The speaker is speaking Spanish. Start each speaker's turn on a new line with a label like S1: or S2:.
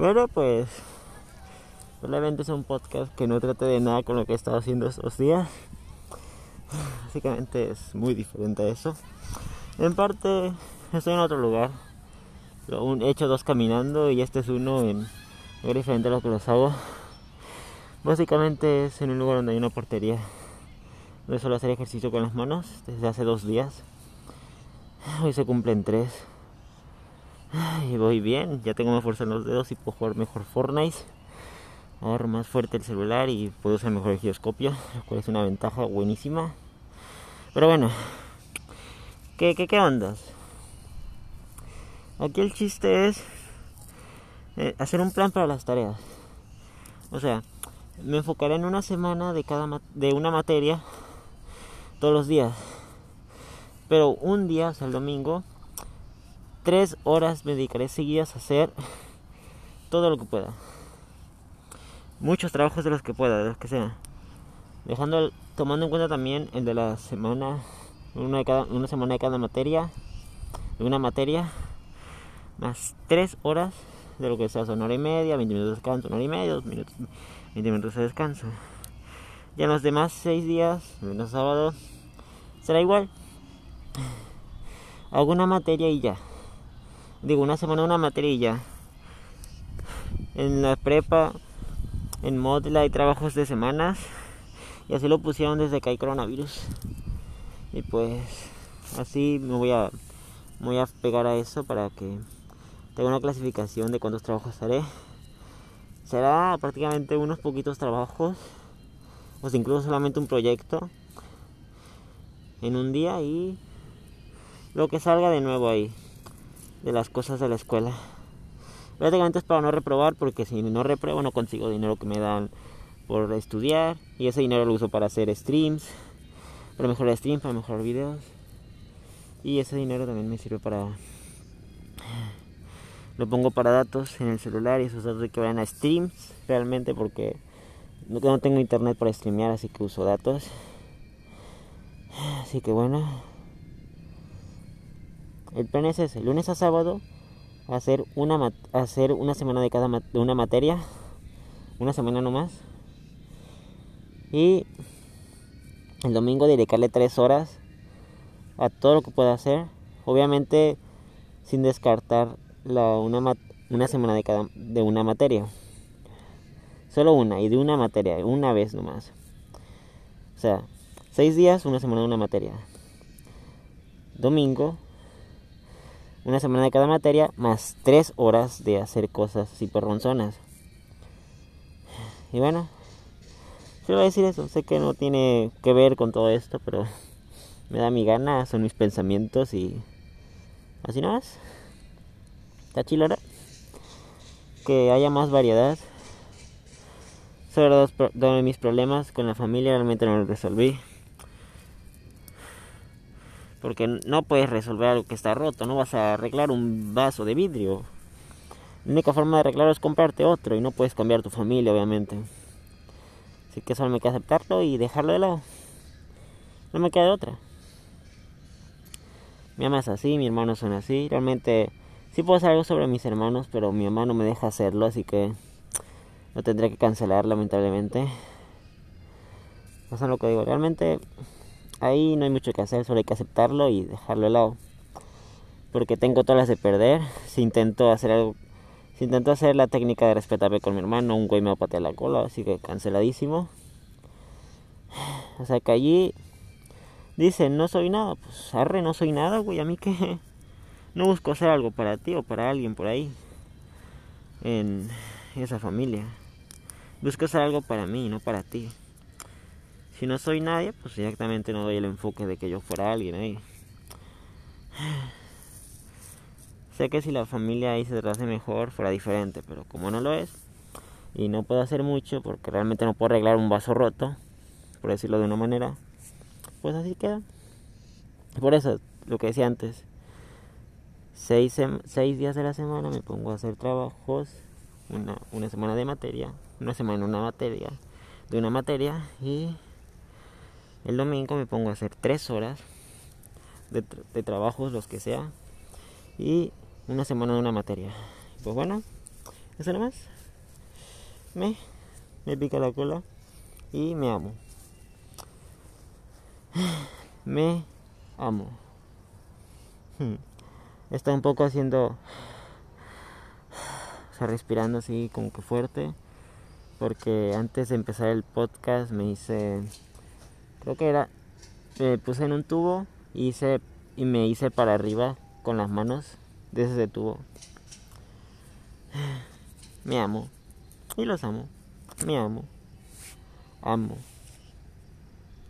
S1: Pero pues, probablemente es un podcast que no trate de nada con lo que he estado haciendo estos días. Básicamente es muy diferente a eso. En parte, estoy en otro lugar. He hecho dos caminando y este es uno en, muy diferente a lo que los hago. Básicamente es en un lugar donde hay una portería. Donde suelo hacer ejercicio con las manos desde hace dos días. Hoy se cumplen tres. Y voy bien, ya tengo más fuerza en los dedos y puedo jugar mejor Fortnite. Ahora más fuerte el celular y puedo usar mejor el giroscopio, lo cual es una ventaja buenísima. Pero bueno, ¿qué, qué, qué ondas? Aquí el chiste es eh, hacer un plan para las tareas. O sea, me enfocaré en una semana de cada de una materia todos los días. Pero un día, o el domingo, tres horas me dedicaré seguidas a hacer todo lo que pueda. Muchos trabajos de los que pueda, de los que sea. Dejando tomando en cuenta también el de la semana, una, cada, una semana de cada materia, de una materia, más tres horas de lo que sea, una hora y media, 20 minutos de descanso, una hora y media, dos minutos, 20 minutos de descanso. Ya en los demás seis días, menos sábado, será igual. Alguna materia y ya. Digo, una semana una materia. En la prepa, en Modla hay trabajos de semanas. Y así lo pusieron desde que hay coronavirus. Y pues así me voy a, me voy a pegar a eso para que tenga una clasificación de cuántos trabajos haré. Será prácticamente unos poquitos trabajos. O incluso solamente un proyecto. En un día y lo que salga de nuevo ahí, de las cosas de la escuela. Prácticamente es para no reprobar, porque si no repruebo no consigo dinero que me dan por estudiar, y ese dinero lo uso para hacer streams, para mejorar streams, para mejorar videos, y ese dinero también me sirve para. Lo pongo para datos en el celular y esos datos de que vayan a streams realmente porque no tengo internet para streamear, así que uso datos. Así que bueno, el plan es ese, lunes a sábado, hacer una, hacer una semana de cada de una materia, una semana nomás. Y el domingo dedicarle tres horas a todo lo que pueda hacer. Obviamente sin descartar la, una, una semana de, cada, de una materia. Solo una, y de una materia, una vez nomás. O sea, seis días, una semana de una materia. Domingo, una semana de cada materia, más tres horas de hacer cosas ronzonas Y bueno, quiero decir eso. Sé que no tiene que ver con todo esto, pero me da mi gana, son mis pensamientos y así nomás. Está chilora. Que haya más variedad. Sobre dos, dos de mis problemas con la familia, realmente no los resolví. Porque no puedes resolver algo que está roto, no vas a arreglar un vaso de vidrio. La única forma de arreglarlo es comprarte otro y no puedes cambiar tu familia, obviamente. Así que solo me queda aceptarlo y dejarlo de lado. No me queda otra. Mi mamá es así, mi hermano son así. Realmente sí puedo hacer algo sobre mis hermanos, pero mi mamá no me deja hacerlo, así que lo tendré que cancelar lamentablemente. No lo que digo. Realmente ahí no hay mucho que hacer, solo hay que aceptarlo y dejarlo de lado. Porque tengo todas las de perder. Si intento hacer algo, si intento hacer la técnica de respetarme con mi hermano, un güey me va a patear la cola, así que canceladísimo. O sea que allí dicen, no soy nada, pues arre, no soy nada, güey, a mí que no busco hacer algo para ti o para alguien por ahí. En esa familia. Busco hacer algo para mí, no para ti. Si no soy nadie, pues exactamente no doy el enfoque de que yo fuera alguien ahí. Sé que si la familia ahí se trata mejor, fuera diferente, pero como no lo es, y no puedo hacer mucho porque realmente no puedo arreglar un vaso roto, por decirlo de una manera, pues así queda. Por eso, lo que decía antes, seis, seis días de la semana me pongo a hacer trabajos, una, una semana de materia, una semana una materia, de una materia, y el domingo me pongo a hacer tres horas de, trabajos, los que sea, y una semana de una materia. Pues bueno, Eso nomás. Me, me pica la cola y me amo. Me amo. Hmm. Está un poco haciendo, o sea, respirando así como que fuerte, porque antes de empezar el podcast me hice, creo que era, me puse en un tubo y, hice, y me hice para arriba con las manos de ese tubo. Me amo y los amo. Me amo. Amo.